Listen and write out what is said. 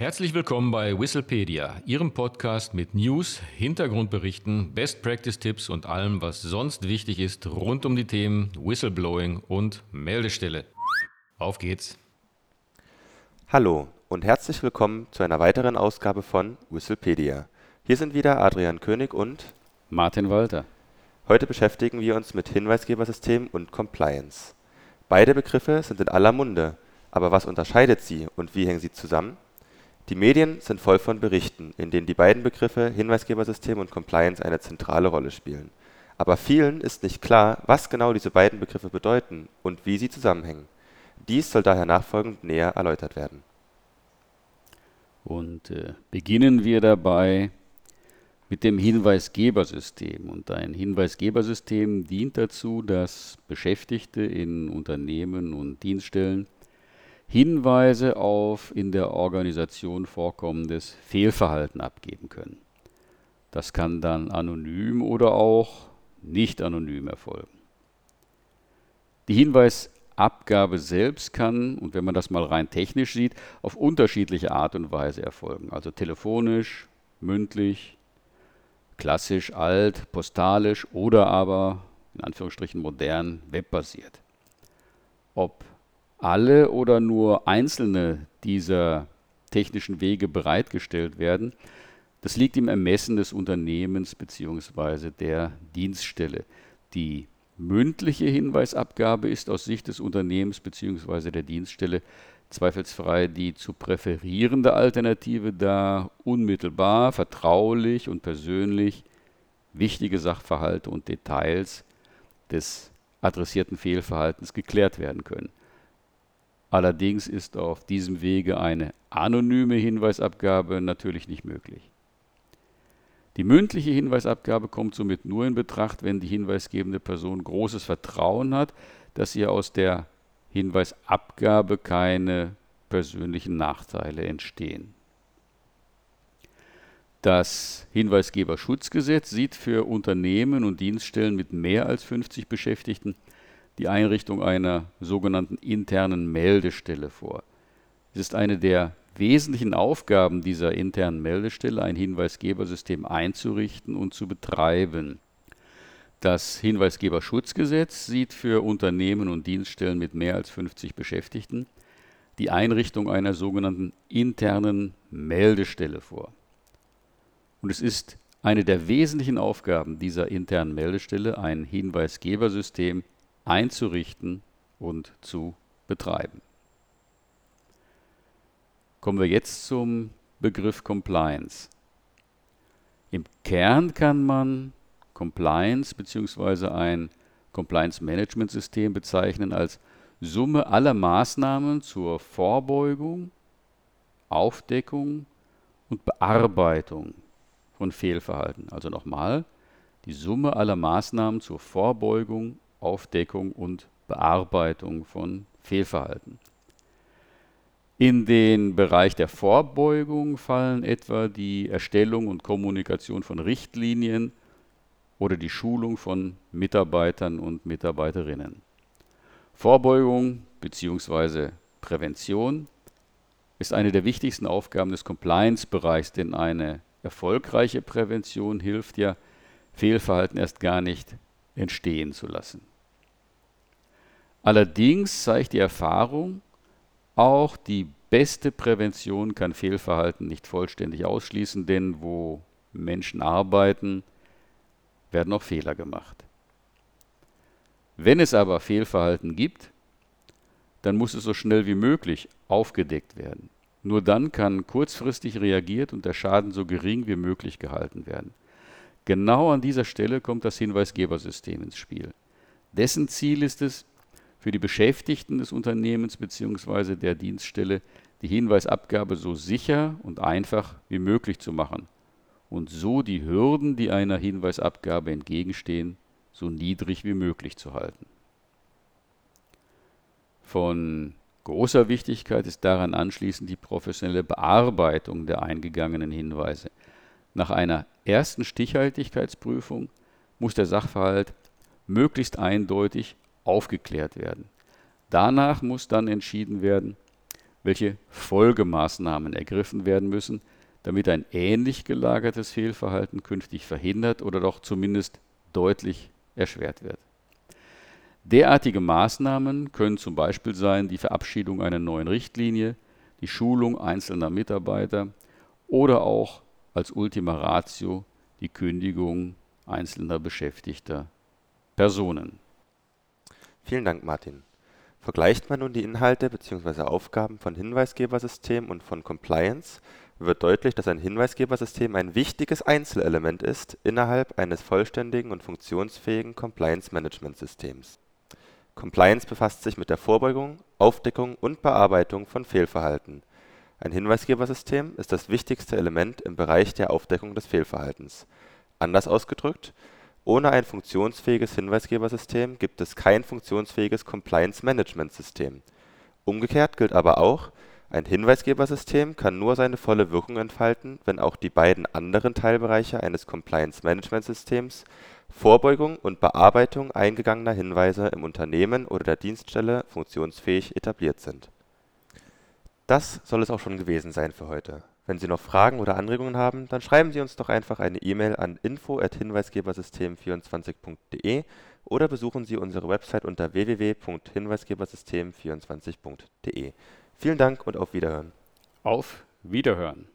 Herzlich willkommen bei Whistlepedia, Ihrem Podcast mit News, Hintergrundberichten, Best Practice Tipps und allem, was sonst wichtig ist rund um die Themen Whistleblowing und Meldestelle. Auf geht's! Hallo und herzlich willkommen zu einer weiteren Ausgabe von Whistlepedia. Hier sind wieder Adrian König und Martin Walter. Heute beschäftigen wir uns mit Hinweisgebersystem und Compliance. Beide Begriffe sind in aller Munde, aber was unterscheidet sie und wie hängen sie zusammen? Die Medien sind voll von Berichten, in denen die beiden Begriffe Hinweisgebersystem und Compliance eine zentrale Rolle spielen. Aber vielen ist nicht klar, was genau diese beiden Begriffe bedeuten und wie sie zusammenhängen. Dies soll daher nachfolgend näher erläutert werden. Und äh, beginnen wir dabei mit dem Hinweisgebersystem. Und ein Hinweisgebersystem dient dazu, dass Beschäftigte in Unternehmen und Dienststellen Hinweise auf in der Organisation vorkommendes Fehlverhalten abgeben können. Das kann dann anonym oder auch nicht anonym erfolgen. Die Hinweisabgabe selbst kann, und wenn man das mal rein technisch sieht, auf unterschiedliche Art und Weise erfolgen. Also telefonisch, mündlich, klassisch, alt, postalisch oder aber in Anführungsstrichen modern, webbasiert. Ob alle oder nur einzelne dieser technischen Wege bereitgestellt werden, das liegt im Ermessen des Unternehmens bzw. der Dienststelle. Die mündliche Hinweisabgabe ist aus Sicht des Unternehmens bzw. der Dienststelle zweifelsfrei die zu präferierende Alternative, da unmittelbar, vertraulich und persönlich wichtige Sachverhalte und Details des adressierten Fehlverhaltens geklärt werden können. Allerdings ist auf diesem Wege eine anonyme Hinweisabgabe natürlich nicht möglich. Die mündliche Hinweisabgabe kommt somit nur in Betracht, wenn die hinweisgebende Person großes Vertrauen hat, dass ihr aus der Hinweisabgabe keine persönlichen Nachteile entstehen. Das Hinweisgeberschutzgesetz sieht für Unternehmen und Dienststellen mit mehr als 50 Beschäftigten die Einrichtung einer sogenannten internen Meldestelle vor. Es ist eine der wesentlichen Aufgaben dieser internen Meldestelle, ein Hinweisgebersystem einzurichten und zu betreiben. Das Hinweisgeberschutzgesetz sieht für Unternehmen und Dienststellen mit mehr als 50 Beschäftigten die Einrichtung einer sogenannten internen Meldestelle vor. Und es ist eine der wesentlichen Aufgaben dieser internen Meldestelle, ein Hinweisgebersystem einzurichten und zu betreiben. Kommen wir jetzt zum Begriff Compliance. Im Kern kann man Compliance bzw. ein Compliance Management System bezeichnen als Summe aller Maßnahmen zur Vorbeugung, Aufdeckung und Bearbeitung von Fehlverhalten. Also nochmal, die Summe aller Maßnahmen zur Vorbeugung, Aufdeckung und Bearbeitung von Fehlverhalten. In den Bereich der Vorbeugung fallen etwa die Erstellung und Kommunikation von Richtlinien oder die Schulung von Mitarbeitern und Mitarbeiterinnen. Vorbeugung bzw. Prävention ist eine der wichtigsten Aufgaben des Compliance-Bereichs, denn eine erfolgreiche Prävention hilft ja, Fehlverhalten erst gar nicht entstehen zu lassen. Allerdings zeigt die Erfahrung, auch die beste Prävention kann Fehlverhalten nicht vollständig ausschließen, denn wo Menschen arbeiten, werden auch Fehler gemacht. Wenn es aber Fehlverhalten gibt, dann muss es so schnell wie möglich aufgedeckt werden. Nur dann kann kurzfristig reagiert und der Schaden so gering wie möglich gehalten werden. Genau an dieser Stelle kommt das Hinweisgebersystem ins Spiel. Dessen Ziel ist es, für die Beschäftigten des Unternehmens bzw. der Dienststelle die Hinweisabgabe so sicher und einfach wie möglich zu machen und so die Hürden, die einer Hinweisabgabe entgegenstehen, so niedrig wie möglich zu halten. Von großer Wichtigkeit ist daran anschließend die professionelle Bearbeitung der eingegangenen Hinweise. Nach einer ersten Stichhaltigkeitsprüfung muss der Sachverhalt möglichst eindeutig aufgeklärt werden. Danach muss dann entschieden werden, welche Folgemaßnahmen ergriffen werden müssen, damit ein ähnlich gelagertes Fehlverhalten künftig verhindert oder doch zumindest deutlich erschwert wird. Derartige Maßnahmen können zum Beispiel sein die Verabschiedung einer neuen Richtlinie, die Schulung einzelner Mitarbeiter oder auch als Ultima Ratio die Kündigung einzelner beschäftigter Personen. Vielen Dank, Martin. Vergleicht man nun die Inhalte bzw. Aufgaben von Hinweisgebersystem und von Compliance, wird deutlich, dass ein Hinweisgebersystem ein wichtiges Einzelelement ist innerhalb eines vollständigen und funktionsfähigen Compliance-Management-Systems. Compliance befasst sich mit der Vorbeugung, Aufdeckung und Bearbeitung von Fehlverhalten. Ein Hinweisgebersystem ist das wichtigste Element im Bereich der Aufdeckung des Fehlverhaltens. Anders ausgedrückt ohne ein funktionsfähiges Hinweisgebersystem gibt es kein funktionsfähiges Compliance-Management-System. Umgekehrt gilt aber auch, ein Hinweisgebersystem kann nur seine volle Wirkung entfalten, wenn auch die beiden anderen Teilbereiche eines Compliance-Management-Systems Vorbeugung und Bearbeitung eingegangener Hinweise im Unternehmen oder der Dienststelle funktionsfähig etabliert sind. Das soll es auch schon gewesen sein für heute wenn Sie noch Fragen oder Anregungen haben, dann schreiben Sie uns doch einfach eine E-Mail an info@hinweisgebersystem24.de oder besuchen Sie unsere Website unter www.hinweisgebersystem24.de. Vielen Dank und auf Wiederhören. Auf Wiederhören.